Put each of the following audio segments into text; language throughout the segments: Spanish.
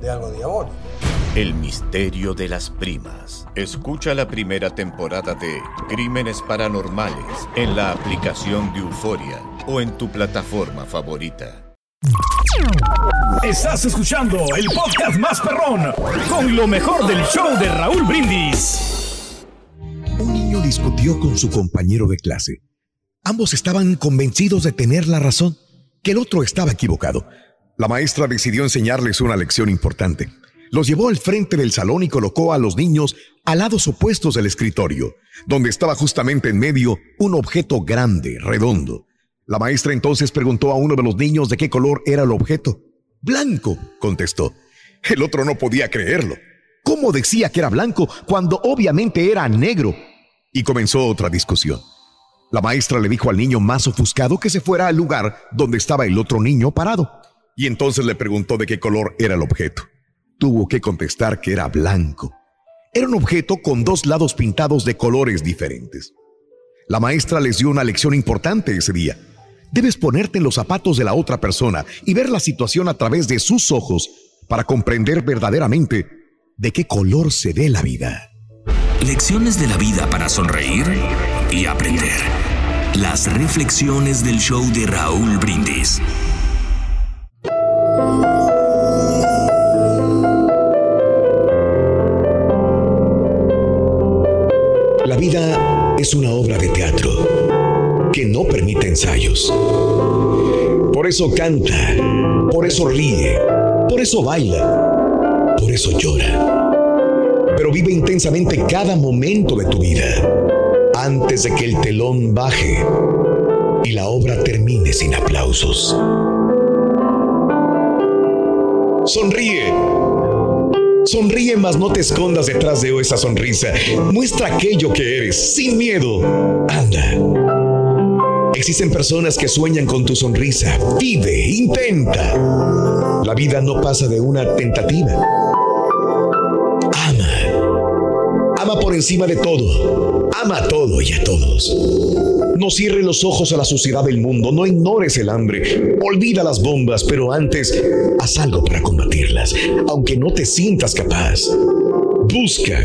de algo diabólico. El misterio de las primas. Escucha la primera temporada de Crímenes Paranormales en la aplicación de Euforia o en tu plataforma favorita. Estás escuchando el podcast más perrón con lo mejor del show de Raúl Brindis. Un niño discutió con su compañero de clase. Ambos estaban convencidos de tener la razón, que el otro estaba equivocado. La maestra decidió enseñarles una lección importante. Los llevó al frente del salón y colocó a los niños a lados opuestos del escritorio, donde estaba justamente en medio un objeto grande, redondo. La maestra entonces preguntó a uno de los niños de qué color era el objeto. Blanco, contestó. El otro no podía creerlo. ¿Cómo decía que era blanco cuando obviamente era negro? Y comenzó otra discusión. La maestra le dijo al niño más ofuscado que se fuera al lugar donde estaba el otro niño parado. Y entonces le preguntó de qué color era el objeto tuvo que contestar que era blanco. Era un objeto con dos lados pintados de colores diferentes. La maestra les dio una lección importante ese día. Debes ponerte en los zapatos de la otra persona y ver la situación a través de sus ojos para comprender verdaderamente de qué color se ve la vida. Lecciones de la vida para sonreír y aprender. Las reflexiones del show de Raúl Brindis. Es una obra de teatro que no permite ensayos. Por eso canta, por eso ríe, por eso baila, por eso llora. Pero vive intensamente cada momento de tu vida antes de que el telón baje y la obra termine sin aplausos. Sonríe Sonríe más no te escondas detrás de esa sonrisa. Muestra aquello que eres, sin miedo. Anda. Existen personas que sueñan con tu sonrisa. Vive, intenta. La vida no pasa de una tentativa. Ama. Ama por encima de todo. Ama a todo y a todos. No cierres los ojos a la suciedad del mundo, no ignores el hambre, olvida las bombas, pero antes haz algo para combatirlas, aunque no te sientas capaz. Busca,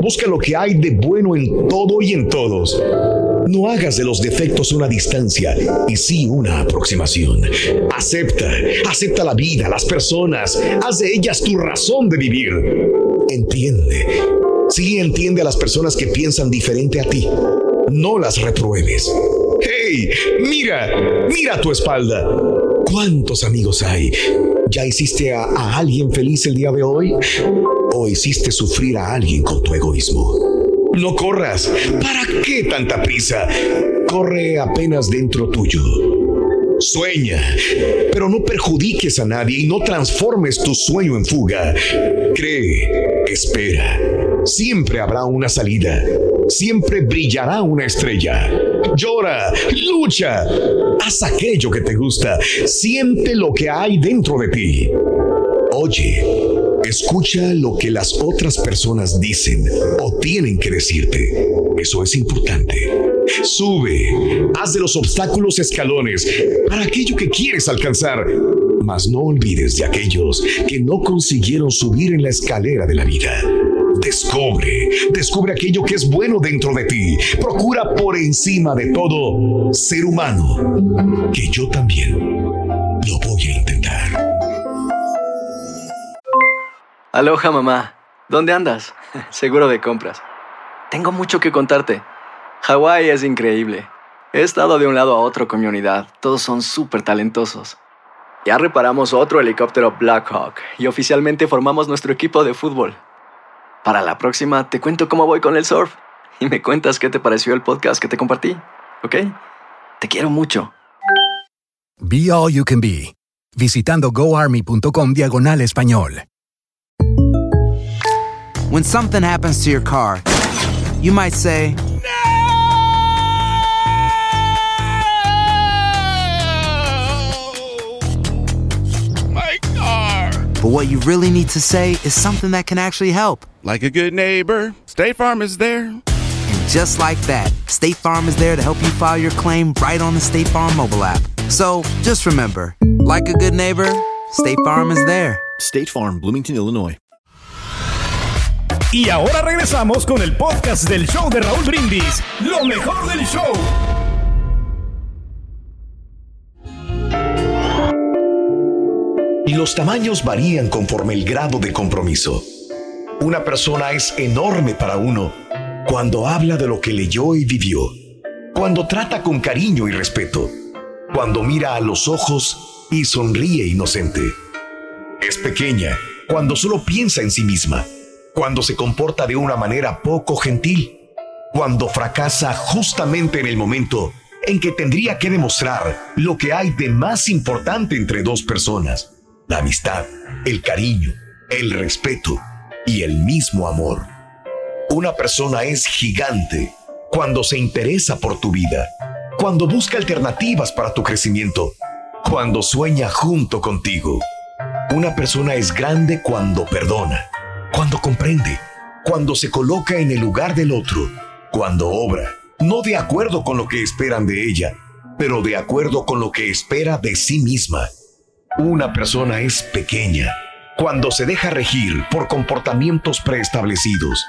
busca lo que hay de bueno en todo y en todos. No hagas de los defectos una distancia y sí una aproximación. Acepta, acepta la vida, las personas, haz de ellas tu razón de vivir. Entiende, sí entiende a las personas que piensan diferente a ti no las repruebes. ¡Hey! Mira, mira tu espalda. ¿Cuántos amigos hay? ¿Ya hiciste a, a, alguien feliz el día de hoy? ¿O hiciste sufrir a alguien con tu egoísmo? No corras. ¿Para qué tanta prisa? Corre apenas dentro tuyo. Sueña, pero no perjudiques a nadie y no transformes tu sueño en fuga. Cree, espera. Siempre habrá una salida siempre brillará una estrella. Llora, lucha, haz aquello que te gusta, siente lo que hay dentro de ti. Oye, escucha lo que las otras personas dicen o tienen que decirte. Eso es importante. Sube, haz de los obstáculos escalones para aquello que quieres alcanzar, mas no olvides de aquellos que no consiguieron subir en la escalera de la vida. Descubre, descubre aquello que es bueno dentro de ti. Procura por encima de todo ser humano, que yo también lo voy a intentar. Aloha mamá, ¿dónde andas? Seguro de compras. Tengo mucho que contarte. Hawái es increíble. He estado de un lado a otro con mi unidad. Todos son súper talentosos. Ya reparamos otro helicóptero Blackhawk y oficialmente formamos nuestro equipo de fútbol. Para la próxima te cuento cómo voy con el surf y me cuentas qué te pareció el podcast que te compartí, ¿ok? Te quiero mucho. Be All You Can Be, visitando goarmy.com diagonal español. When something happens to your car, you might say, but what you really need to say is something that can actually help. Like a good neighbor, State Farm is there. And just like that, State Farm is there to help you file your claim right on the State Farm mobile app. So just remember, like a good neighbor, State Farm is there. State Farm, Bloomington, Illinois. Y ahora regresamos con el podcast del show de Raúl Brindis, lo mejor del show. Los tamaños varían conforme el grado de compromiso. Una persona es enorme para uno cuando habla de lo que leyó y vivió, cuando trata con cariño y respeto, cuando mira a los ojos y sonríe inocente. Es pequeña cuando solo piensa en sí misma, cuando se comporta de una manera poco gentil, cuando fracasa justamente en el momento en que tendría que demostrar lo que hay de más importante entre dos personas, la amistad, el cariño, el respeto y el mismo amor. Una persona es gigante cuando se interesa por tu vida, cuando busca alternativas para tu crecimiento, cuando sueña junto contigo. Una persona es grande cuando perdona, cuando comprende, cuando se coloca en el lugar del otro, cuando obra, no de acuerdo con lo que esperan de ella, pero de acuerdo con lo que espera de sí misma. Una persona es pequeña cuando se deja regir por comportamientos preestablecidos.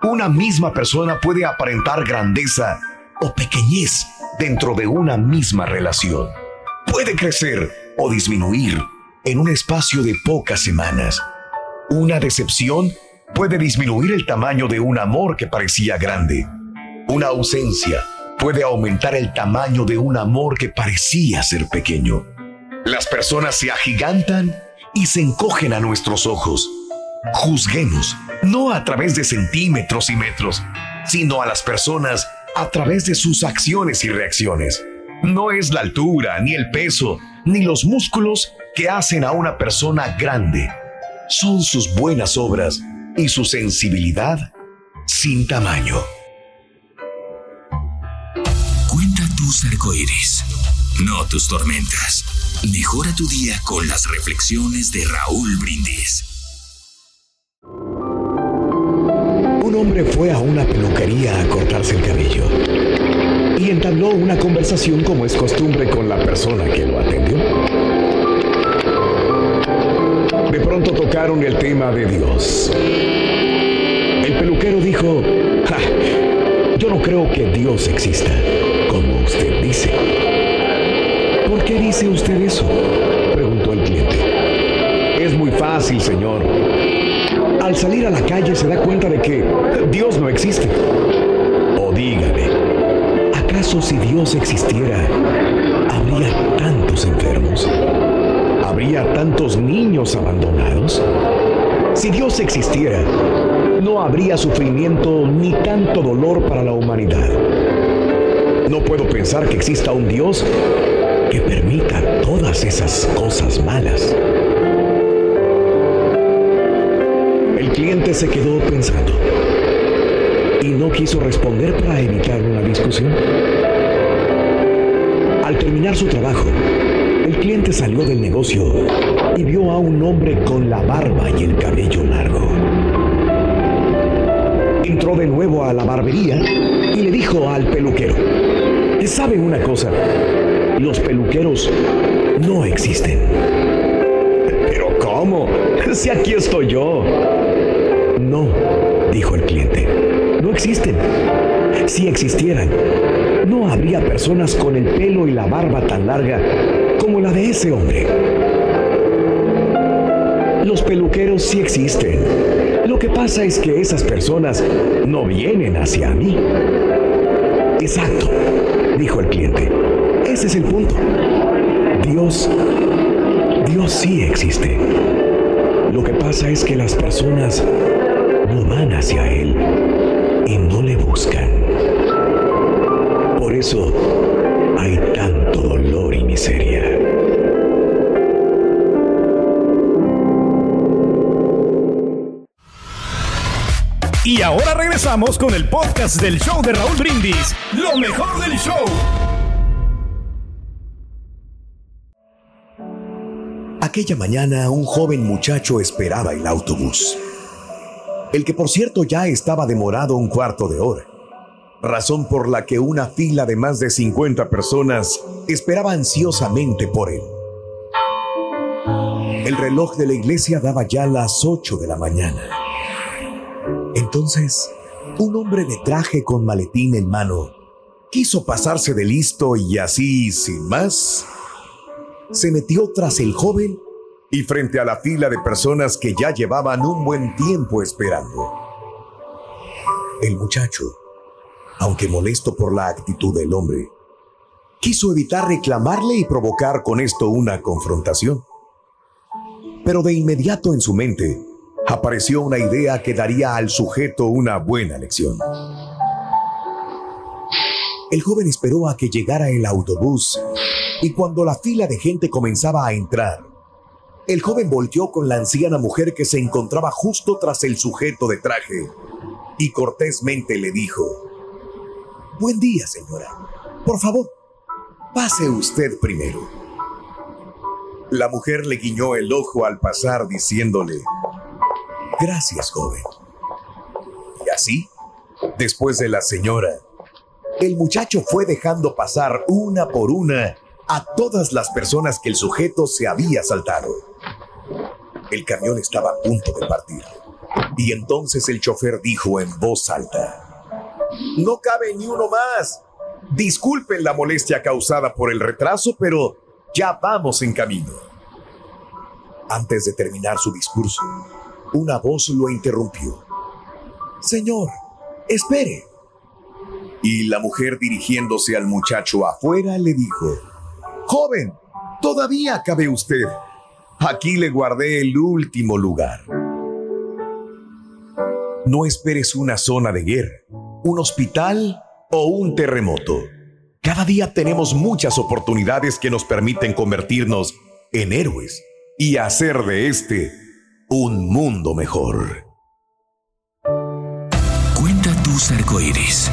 Una misma persona puede aparentar grandeza o pequeñez dentro de una misma relación. Puede crecer o disminuir en un espacio de pocas semanas. Una decepción puede disminuir el tamaño de un amor que parecía grande. Una ausencia puede aumentar el tamaño de un amor que parecía ser pequeño. Las personas se agigantan y se encogen a nuestros ojos. Juzguemos, no a través de centímetros y metros, sino a las personas a través de sus acciones y reacciones. No es la altura, ni el peso, ni los músculos que hacen a una persona grande. Son sus buenas obras y su sensibilidad sin tamaño. Cuenta tus arcoíris, no tus tormentas. Mejora tu día con las reflexiones de Raúl Brindis. Un hombre fue a una peluquería a cortarse el cabello y entabló una conversación como es costumbre con la persona que lo atendió. De pronto tocaron el tema de Dios. El peluquero dijo, "Ja, yo no creo que Dios exista, como usted dice. ¿Por qué dice usted eso? preguntó el cliente. Es muy fácil, señor. Al salir a la calle se da cuenta de que Dios no existe. O dígame, ¿acaso si Dios existiera, habría tantos enfermos? ¿Habría tantos niños abandonados? Si Dios existiera, no habría sufrimiento ni tanto dolor para la humanidad. No puedo pensar que exista un Dios que permita todas esas cosas malas. El cliente se quedó pensando y no quiso responder para evitar una discusión. Al terminar su trabajo, el cliente salió del negocio y vio a un hombre con la barba y el cabello largo. Entró de nuevo a la barbería y le dijo al peluquero, ¿sabe una cosa? Los peluqueros no existen. ¿Pero cómo? Si aquí estoy yo. No, dijo el cliente. No existen. Si existieran, no habría personas con el pelo y la barba tan larga como la de ese hombre. Los peluqueros sí existen. Lo que pasa es que esas personas no vienen hacia mí. Exacto, dijo el cliente. Ese es el punto. Dios, Dios sí existe. Lo que pasa es que las personas no van hacia Él y no le buscan. Por eso hay tanto dolor y miseria. Y ahora regresamos con el podcast del show de Raúl Brindis, lo mejor del show. Aquella mañana un joven muchacho esperaba el autobús. El que por cierto ya estaba demorado un cuarto de hora. Razón por la que una fila de más de 50 personas esperaba ansiosamente por él. El reloj de la iglesia daba ya las 8 de la mañana. Entonces, un hombre de traje con maletín en mano quiso pasarse de listo y así, sin más, se metió tras el joven y frente a la fila de personas que ya llevaban un buen tiempo esperando. El muchacho, aunque molesto por la actitud del hombre, quiso evitar reclamarle y provocar con esto una confrontación. Pero de inmediato en su mente apareció una idea que daría al sujeto una buena lección. El joven esperó a que llegara el autobús y cuando la fila de gente comenzaba a entrar, el joven volteó con la anciana mujer que se encontraba justo tras el sujeto de traje y cortésmente le dijo, Buen día, señora. Por favor, pase usted primero. La mujer le guiñó el ojo al pasar diciéndole, Gracias, joven. Y así, después de la señora, el muchacho fue dejando pasar una por una a todas las personas que el sujeto se había saltado. El camión estaba a punto de partir. Y entonces el chofer dijo en voz alta, No cabe ni uno más. Disculpen la molestia causada por el retraso, pero ya vamos en camino. Antes de terminar su discurso, una voz lo interrumpió. Señor, espere. Y la mujer dirigiéndose al muchacho afuera le dijo, Joven, todavía cabe usted. Aquí le guardé el último lugar. No esperes una zona de guerra, un hospital o un terremoto. Cada día tenemos muchas oportunidades que nos permiten convertirnos en héroes y hacer de este un mundo mejor. Cuenta tus arcoíris,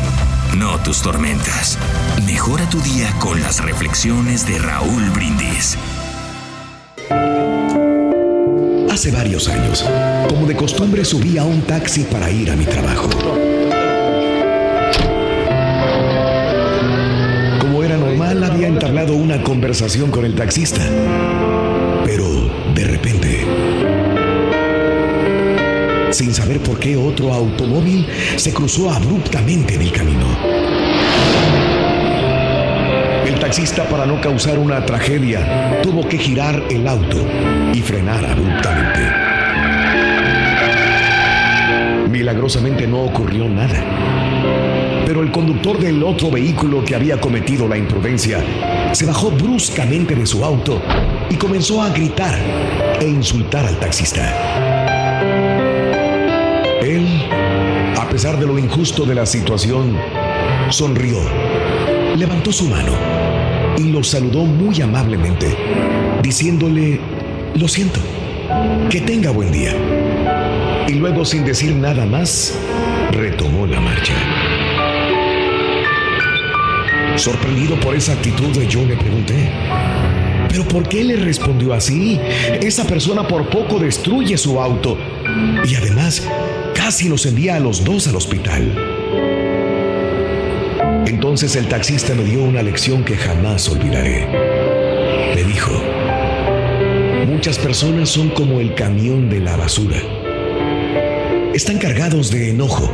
no tus tormentas. Mejora tu día con las reflexiones de Raúl Brindis. Hace varios años, como de costumbre, subí a un taxi para ir a mi trabajo. Como era normal, había entablado una conversación con el taxista. Pero, de repente, sin saber por qué otro automóvil se cruzó abruptamente en el camino. Taxista, para no causar una tragedia, tuvo que girar el auto y frenar abruptamente. Milagrosamente no ocurrió nada. Pero el conductor del otro vehículo que había cometido la imprudencia se bajó bruscamente de su auto y comenzó a gritar e insultar al taxista. Él, a pesar de lo injusto de la situación, sonrió, levantó su mano y lo saludó muy amablemente, diciéndole, lo siento, que tenga buen día. Y luego, sin decir nada más, retomó la marcha. Sorprendido por esa actitud, yo le pregunté, ¿pero por qué le respondió así? Esa persona por poco destruye su auto y además casi los envía a los dos al hospital. Entonces el taxista me dio una lección que jamás olvidaré. Me dijo, muchas personas son como el camión de la basura. están cargados de enojo,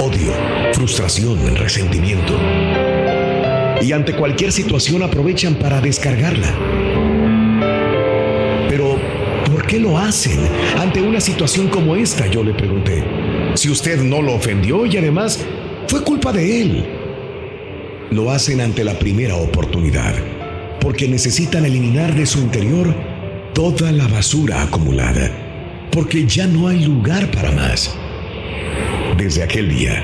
odio, frustración, resentimiento. Y ante cualquier situación aprovechan para descargarla. Pero, ¿por qué lo hacen ante una situación como esta? Yo le pregunté. Si usted no lo ofendió y además fue culpa de él. Lo hacen ante la primera oportunidad, porque necesitan eliminar de su interior toda la basura acumulada, porque ya no hay lugar para más. Desde aquel día,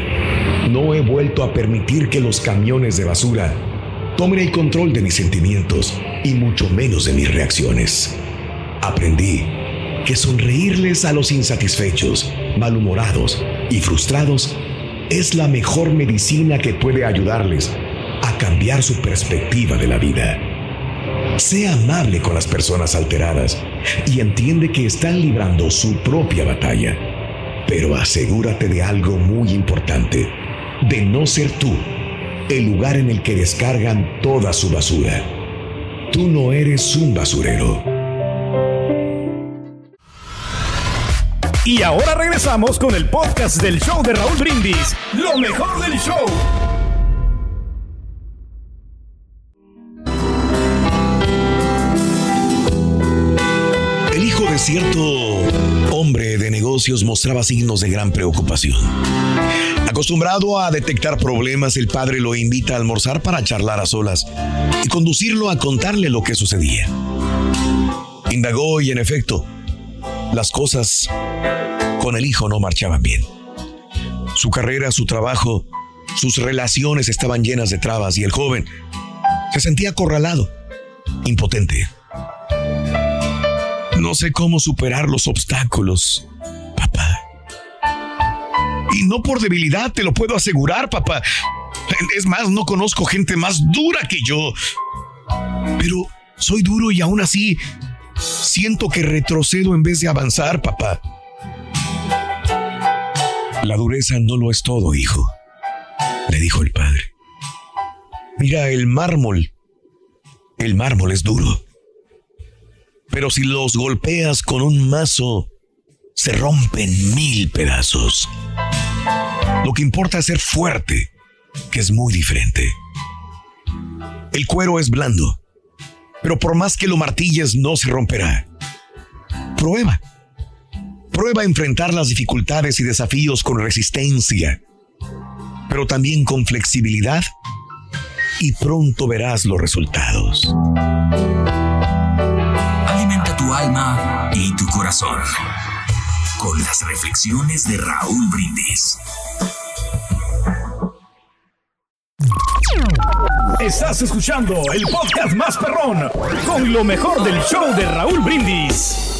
no he vuelto a permitir que los camiones de basura tomen el control de mis sentimientos y mucho menos de mis reacciones. Aprendí que sonreírles a los insatisfechos, malhumorados y frustrados es la mejor medicina que puede ayudarles a cambiar su perspectiva de la vida. Sea amable con las personas alteradas y entiende que están librando su propia batalla. Pero asegúrate de algo muy importante, de no ser tú el lugar en el que descargan toda su basura. Tú no eres un basurero. Y ahora regresamos con el podcast del show de Raúl Brindis, lo mejor del show. De cierto hombre de negocios mostraba signos de gran preocupación. Acostumbrado a detectar problemas, el padre lo invita a almorzar para charlar a solas y conducirlo a contarle lo que sucedía. Indagó y en efecto, las cosas con el hijo no marchaban bien. Su carrera, su trabajo, sus relaciones estaban llenas de trabas y el joven se sentía acorralado, impotente. No sé cómo superar los obstáculos, papá. Y no por debilidad, te lo puedo asegurar, papá. Es más, no conozco gente más dura que yo. Pero soy duro y aún así siento que retrocedo en vez de avanzar, papá. La dureza no lo es todo, hijo, le dijo el padre. Mira, el mármol, el mármol es duro. Pero si los golpeas con un mazo, se rompen mil pedazos. Lo que importa es ser fuerte, que es muy diferente. El cuero es blando, pero por más que lo martilles no se romperá. Prueba. Prueba a enfrentar las dificultades y desafíos con resistencia, pero también con flexibilidad y pronto verás los resultados. Alma y tu corazón con las reflexiones de Raúl Brindis. Estás escuchando el podcast más perrón con lo mejor del show de Raúl Brindis.